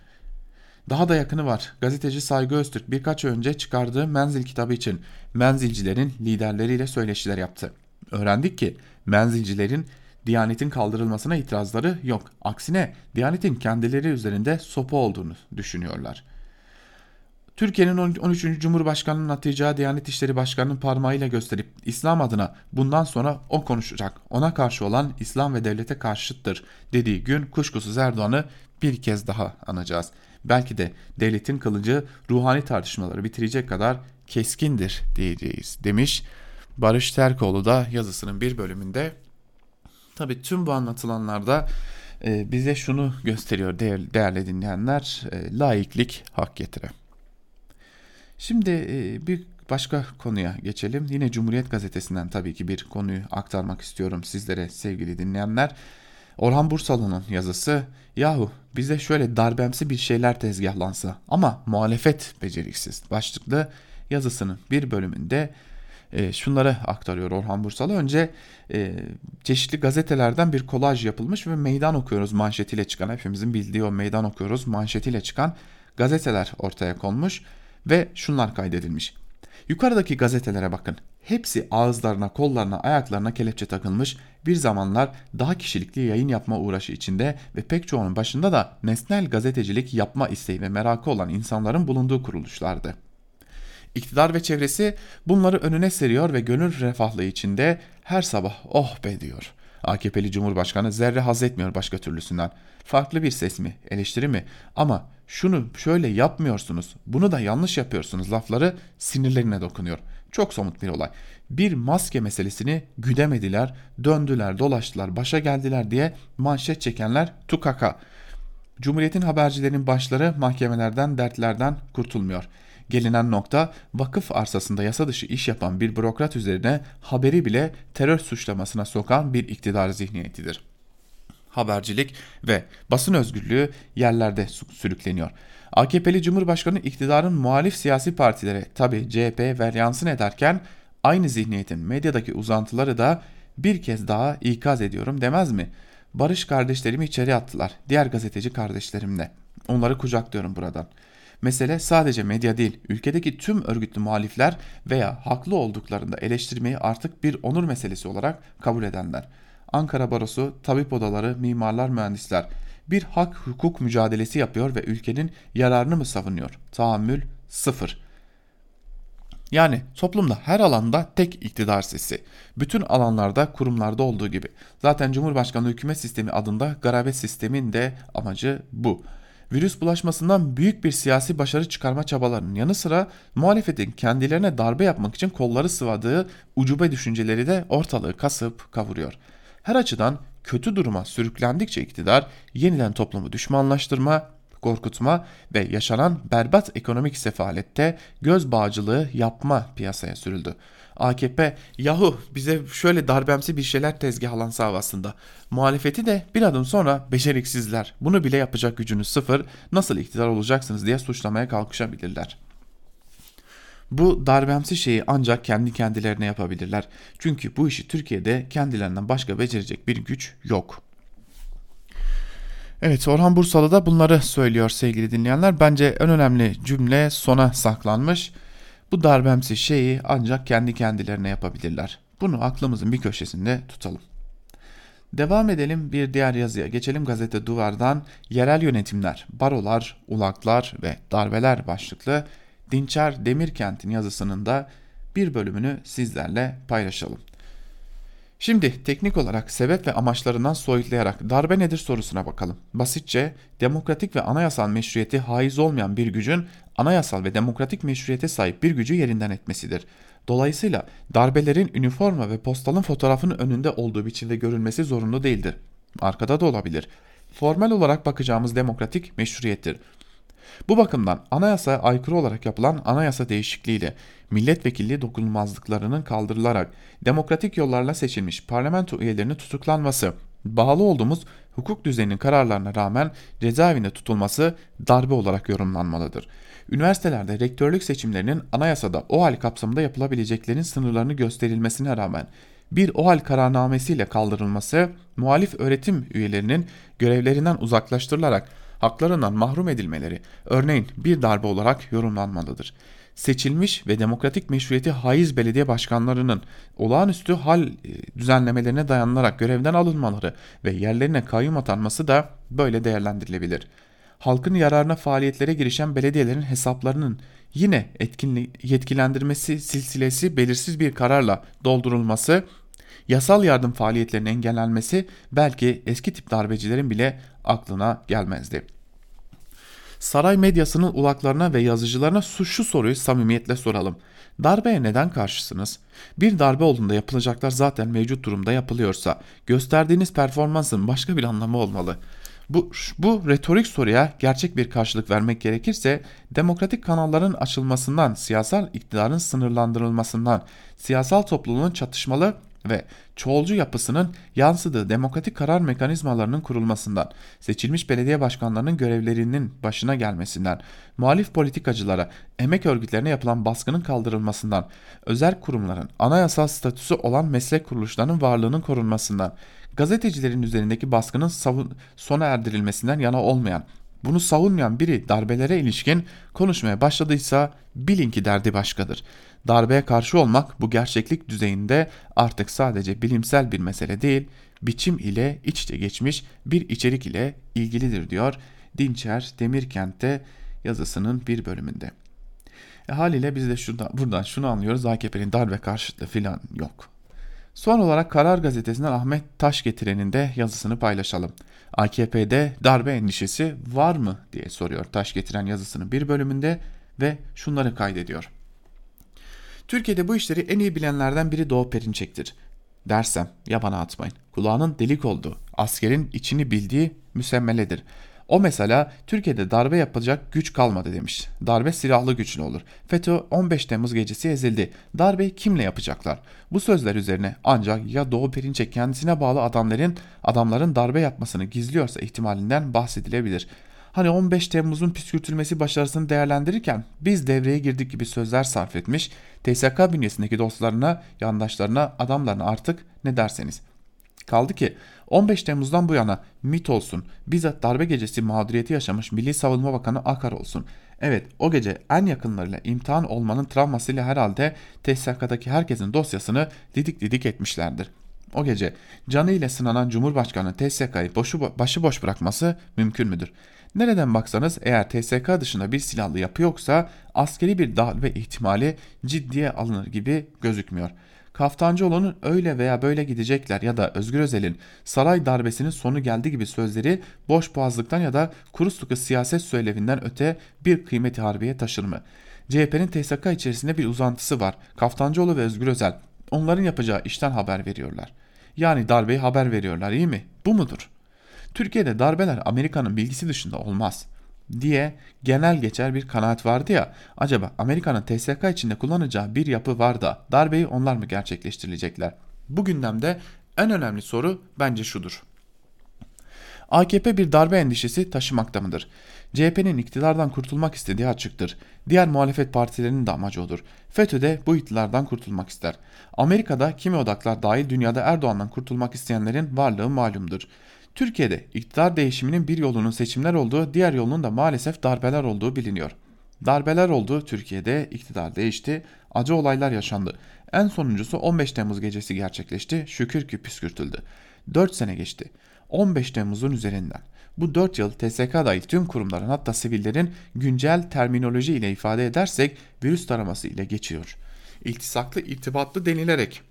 Daha da yakını var. Gazeteci Saygı Öztürk birkaç önce çıkardığı Menzil kitabı için menzilcilerin liderleriyle söyleşiler yaptı. Öğrendik ki menzilcilerin Diyanetin kaldırılmasına itirazları yok. Aksine Diyanetin kendileri üzerinde sopa olduğunu düşünüyorlar. Türkiye'nin 13. Cumhurbaşkanı'nın atacağı Diyanet İşleri Başkanı'nın parmağıyla gösterip İslam adına bundan sonra o konuşacak. Ona karşı olan İslam ve devlete karşıttır dediği gün kuşkusuz Erdoğan'ı bir kez daha anacağız. Belki de devletin kılıcı ruhani tartışmaları bitirecek kadar keskindir diyeceğiz demiş. Barış Terkoğlu da yazısının bir bölümünde Tabi tüm bu anlatılanlarda e, bize şunu gösteriyor değerli, değerli dinleyenler. E, laiklik hak getire. Şimdi bir başka konuya geçelim. Yine Cumhuriyet Gazetesi'nden tabii ki bir konuyu aktarmak istiyorum sizlere sevgili dinleyenler. Orhan Bursalı'nın yazısı yahu bize şöyle darbemsi bir şeyler tezgahlansa ama muhalefet beceriksiz başlıklı yazısının bir bölümünde e, şunları aktarıyor Orhan Bursalı. Önce e, çeşitli gazetelerden bir kolaj yapılmış ve meydan okuyoruz manşetiyle çıkan hepimizin bildiği o meydan okuyoruz manşetiyle çıkan gazeteler ortaya konmuş ve şunlar kaydedilmiş. Yukarıdaki gazetelere bakın. Hepsi ağızlarına, kollarına, ayaklarına kelepçe takılmış. Bir zamanlar daha kişilikli yayın yapma uğraşı içinde ve pek çoğunun başında da nesnel gazetecilik yapma isteği ve merakı olan insanların bulunduğu kuruluşlardı. İktidar ve çevresi bunları önüne seriyor ve gönül refahlığı içinde her sabah oh be diyor. AKP'li Cumhurbaşkanı zerre haz etmiyor başka türlüsünden. Farklı bir ses mi, eleştiri mi? Ama şunu şöyle yapmıyorsunuz, bunu da yanlış yapıyorsunuz lafları sinirlerine dokunuyor. Çok somut bir olay. Bir maske meselesini güdemediler, döndüler, dolaştılar, başa geldiler diye manşet çekenler tukaka. Cumhuriyetin habercilerinin başları mahkemelerden, dertlerden kurtulmuyor. Gelinen nokta vakıf arsasında yasa dışı iş yapan bir bürokrat üzerine haberi bile terör suçlamasına sokan bir iktidar zihniyetidir. Habercilik ve basın özgürlüğü yerlerde sürükleniyor. AKP'li Cumhurbaşkanı iktidarın muhalif siyasi partilere tabi CHP'ye veryansın ederken aynı zihniyetin medyadaki uzantıları da bir kez daha ikaz ediyorum demez mi? Barış kardeşlerimi içeri attılar. Diğer gazeteci kardeşlerimle. Onları kucaklıyorum buradan.'' Mesele sadece medya değil, ülkedeki tüm örgütlü muhalifler veya haklı olduklarında eleştirmeyi artık bir onur meselesi olarak kabul edenler. Ankara Barosu, tabip odaları, mimarlar, mühendisler bir hak hukuk mücadelesi yapıyor ve ülkenin yararını mı savunuyor? Tahammül sıfır. Yani toplumda her alanda tek iktidar sesi. Bütün alanlarda kurumlarda olduğu gibi. Zaten Cumhurbaşkanlığı hükümet sistemi adında garabet sistemin de amacı bu virüs bulaşmasından büyük bir siyasi başarı çıkarma çabalarının yanı sıra muhalefetin kendilerine darbe yapmak için kolları sıvadığı ucube düşünceleri de ortalığı kasıp kavuruyor. Her açıdan kötü duruma sürüklendikçe iktidar yeniden toplumu düşmanlaştırma, korkutma ve yaşanan berbat ekonomik sefalette göz bağcılığı yapma piyasaya sürüldü. AKP yahu bize şöyle darbemsi bir şeyler tezgahlansa havasında. Muhalefeti de bir adım sonra beceriksizler. Bunu bile yapacak gücünüz sıfır. Nasıl iktidar olacaksınız diye suçlamaya kalkışabilirler. Bu darbemsi şeyi ancak kendi kendilerine yapabilirler. Çünkü bu işi Türkiye'de kendilerinden başka becerecek bir güç yok. Evet Orhan Bursalı da bunları söylüyor sevgili dinleyenler. Bence en önemli cümle sona saklanmış. Bu darbemsi şeyi ancak kendi kendilerine yapabilirler. Bunu aklımızın bir köşesinde tutalım. Devam edelim bir diğer yazıya. Geçelim gazete duvardan yerel yönetimler, barolar, ulaklar ve darbeler başlıklı Dinçer Demirkent'in yazısının da bir bölümünü sizlerle paylaşalım. Şimdi teknik olarak sebep ve amaçlarından soyutlayarak darbe nedir sorusuna bakalım. Basitçe demokratik ve anayasal meşruiyeti haiz olmayan bir gücün anayasal ve demokratik meşruiyete sahip bir gücü yerinden etmesidir. Dolayısıyla darbelerin üniforma ve postalın fotoğrafının önünde olduğu biçimde görülmesi zorunlu değildir. Arkada da olabilir. Formal olarak bakacağımız demokratik meşruiyettir. Bu bakımdan anayasaya aykırı olarak yapılan anayasa değişikliğiyle milletvekilliği dokunulmazlıklarının kaldırılarak demokratik yollarla seçilmiş parlamento üyelerinin tutuklanması, bağlı olduğumuz hukuk düzeninin kararlarına rağmen cezaevinde tutulması darbe olarak yorumlanmalıdır. Üniversitelerde rektörlük seçimlerinin anayasada o hal kapsamında yapılabileceklerin sınırlarını gösterilmesine rağmen bir OHAL kararnamesiyle kaldırılması muhalif öğretim üyelerinin görevlerinden uzaklaştırılarak haklarından mahrum edilmeleri örneğin bir darbe olarak yorumlanmalıdır. Seçilmiş ve demokratik meşruiyeti haiz belediye başkanlarının olağanüstü hal e, düzenlemelerine dayanılarak görevden alınmaları ve yerlerine kayyum atanması da böyle değerlendirilebilir. Halkın yararına faaliyetlere girişen belediyelerin hesaplarının yine yetkilendirmesi silsilesi belirsiz bir kararla doldurulması yasal yardım faaliyetlerinin engellenmesi belki eski tip darbecilerin bile aklına gelmezdi. Saray medyasının ulaklarına ve yazıcılarına şu soruyu samimiyetle soralım. Darbeye neden karşısınız? Bir darbe olduğunda yapılacaklar zaten mevcut durumda yapılıyorsa gösterdiğiniz performansın başka bir anlamı olmalı. Bu, bu retorik soruya gerçek bir karşılık vermek gerekirse demokratik kanalların açılmasından, siyasal iktidarın sınırlandırılmasından, siyasal topluluğun çatışmalı ve çoğulcu yapısının yansıdığı demokratik karar mekanizmalarının kurulmasından, seçilmiş belediye başkanlarının görevlerinin başına gelmesinden, muhalif politikacılara, emek örgütlerine yapılan baskının kaldırılmasından, özel kurumların anayasal statüsü olan meslek kuruluşlarının varlığının korunmasından, gazetecilerin üzerindeki baskının sona erdirilmesinden yana olmayan, bunu savunmayan biri darbelere ilişkin konuşmaya başladıysa bilin ki derdi başkadır. Darbeye karşı olmak bu gerçeklik düzeyinde artık sadece bilimsel bir mesele değil, biçim ile iç içe geçmiş bir içerik ile ilgilidir diyor Dinçer Demirkent'te yazısının bir bölümünde. E, haliyle biz de şurada, buradan şunu anlıyoruz AKP'nin darbe karşıtlığı falan yok. Son olarak Karar Gazetesi'nden Ahmet Taş getirenin de yazısını paylaşalım. AKP'de darbe endişesi var mı diye soruyor Taş getiren yazısının bir bölümünde ve şunları kaydediyor. Türkiye'de bu işleri en iyi bilenlerden biri Doğu Perinçek'tir. Dersem ya bana atmayın. Kulağının delik olduğu, askerin içini bildiği müsemmeledir. O mesela Türkiye'de darbe yapacak güç kalmadı demiş. Darbe silahlı güçlü olur. FETÖ 15 Temmuz gecesi ezildi. Darbeyi kimle yapacaklar? Bu sözler üzerine ancak ya Doğu Perinçek kendisine bağlı adamların adamların darbe yapmasını gizliyorsa ihtimalinden bahsedilebilir. Hani 15 Temmuz'un püskürtülmesi başarısını değerlendirirken biz devreye girdik gibi sözler sarf etmiş, TSK bünyesindeki dostlarına, yandaşlarına, adamlarına artık ne derseniz. Kaldı ki 15 Temmuz'dan bu yana MIT olsun, bizzat darbe gecesi mağduriyeti yaşamış Milli Savunma Bakanı Akar olsun. Evet o gece en yakınlarıyla imtihan olmanın travmasıyla herhalde TSK'daki herkesin dosyasını didik didik etmişlerdir. O gece canı ile sınanan Cumhurbaşkanı TSK'yı başıboş bırakması mümkün müdür? Nereden baksanız eğer TSK dışında bir silahlı yapı yoksa askeri bir darbe ihtimali ciddiye alınır gibi gözükmüyor. Kaftancıoğlu'nun öyle veya böyle gidecekler ya da Özgür Özel'in saray darbesinin sonu geldi gibi sözleri boş boğazlıktan ya da kuru sıkı siyaset söylevinden öte bir kıymeti harbiye taşır mı? CHP'nin TSK içerisinde bir uzantısı var. Kaftancıoğlu ve Özgür Özel onların yapacağı işten haber veriyorlar. Yani darbeyi haber veriyorlar iyi mi? Bu mudur? Türkiye'de darbeler Amerika'nın bilgisi dışında olmaz diye genel geçer bir kanaat vardı ya acaba Amerika'nın TSK içinde kullanacağı bir yapı var da darbeyi onlar mı gerçekleştirilecekler? Bu gündemde en önemli soru bence şudur. AKP bir darbe endişesi taşımakta mıdır? CHP'nin iktidardan kurtulmak istediği açıktır. Diğer muhalefet partilerinin de amacı odur. FETÖ de bu iktidardan kurtulmak ister. Amerika'da kimi odaklar dahil dünyada Erdoğan'dan kurtulmak isteyenlerin varlığı malumdur. Türkiye'de iktidar değişiminin bir yolunun seçimler olduğu, diğer yolunun da maalesef darbeler olduğu biliniyor. Darbeler oldu, Türkiye'de iktidar değişti, acı olaylar yaşandı. En sonuncusu 15 Temmuz gecesi gerçekleşti, şükür ki püskürtüldü. 4 sene geçti. 15 Temmuz'un üzerinden. Bu 4 yıl TSK dahil tüm kurumların hatta sivillerin güncel terminoloji ile ifade edersek virüs taraması ile geçiyor. İltisaklı irtibatlı denilerek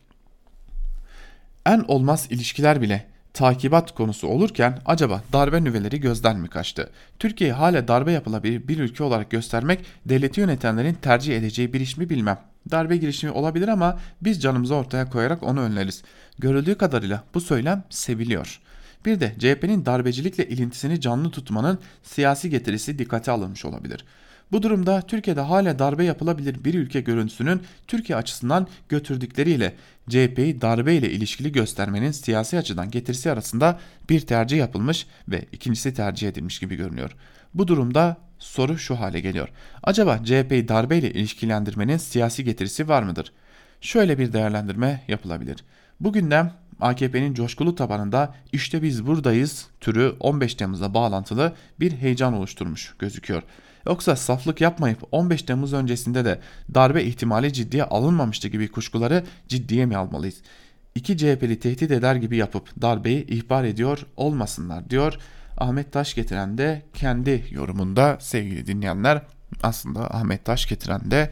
en olmaz ilişkiler bile takibat konusu olurken acaba darbe nüveleri gözden mi kaçtı? Türkiye'yi hala darbe yapılabilir bir ülke olarak göstermek devleti yönetenlerin tercih edeceği bir iş mi bilmem. Darbe girişimi olabilir ama biz canımızı ortaya koyarak onu önleriz. Görüldüğü kadarıyla bu söylem seviliyor. Bir de CHP'nin darbecilikle ilintisini canlı tutmanın siyasi getirisi dikkate alınmış olabilir. Bu durumda Türkiye'de hala darbe yapılabilir bir ülke görüntüsünün Türkiye açısından götürdükleriyle CHP'yi darbe ile ilişkili göstermenin siyasi açıdan getirisi arasında bir tercih yapılmış ve ikincisi tercih edilmiş gibi görünüyor. Bu durumda soru şu hale geliyor. Acaba CHP'yi darbe ile ilişkilendirmenin siyasi getirisi var mıdır? Şöyle bir değerlendirme yapılabilir. Bugünden AKP'nin coşkulu tabanında işte biz buradayız türü 15 Temmuz'a bağlantılı bir heyecan oluşturmuş gözüküyor. Yoksa saflık yapmayıp 15 Temmuz öncesinde de darbe ihtimali ciddiye alınmamıştı gibi kuşkuları ciddiye mi almalıyız? İki CHP'li tehdit eder gibi yapıp darbeyi ihbar ediyor olmasınlar diyor. Ahmet Taş getiren de kendi yorumunda sevgili dinleyenler aslında Ahmet Taş getiren de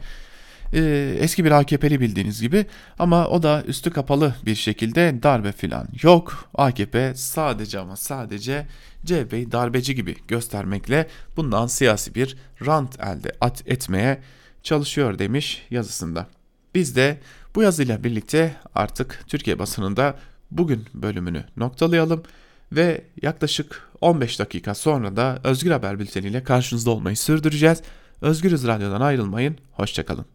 e, eski bir AKP'li bildiğiniz gibi ama o da üstü kapalı bir şekilde darbe filan yok. AKP sadece ama sadece CHP'yi darbeci gibi göstermekle bundan siyasi bir rant elde etmeye çalışıyor demiş yazısında. Biz de bu yazıyla birlikte artık Türkiye basınında bugün bölümünü noktalayalım ve yaklaşık 15 dakika sonra da Özgür Haber Bülteni ile karşınızda olmayı sürdüreceğiz. Özgürüz Radyo'dan ayrılmayın, hoşçakalın.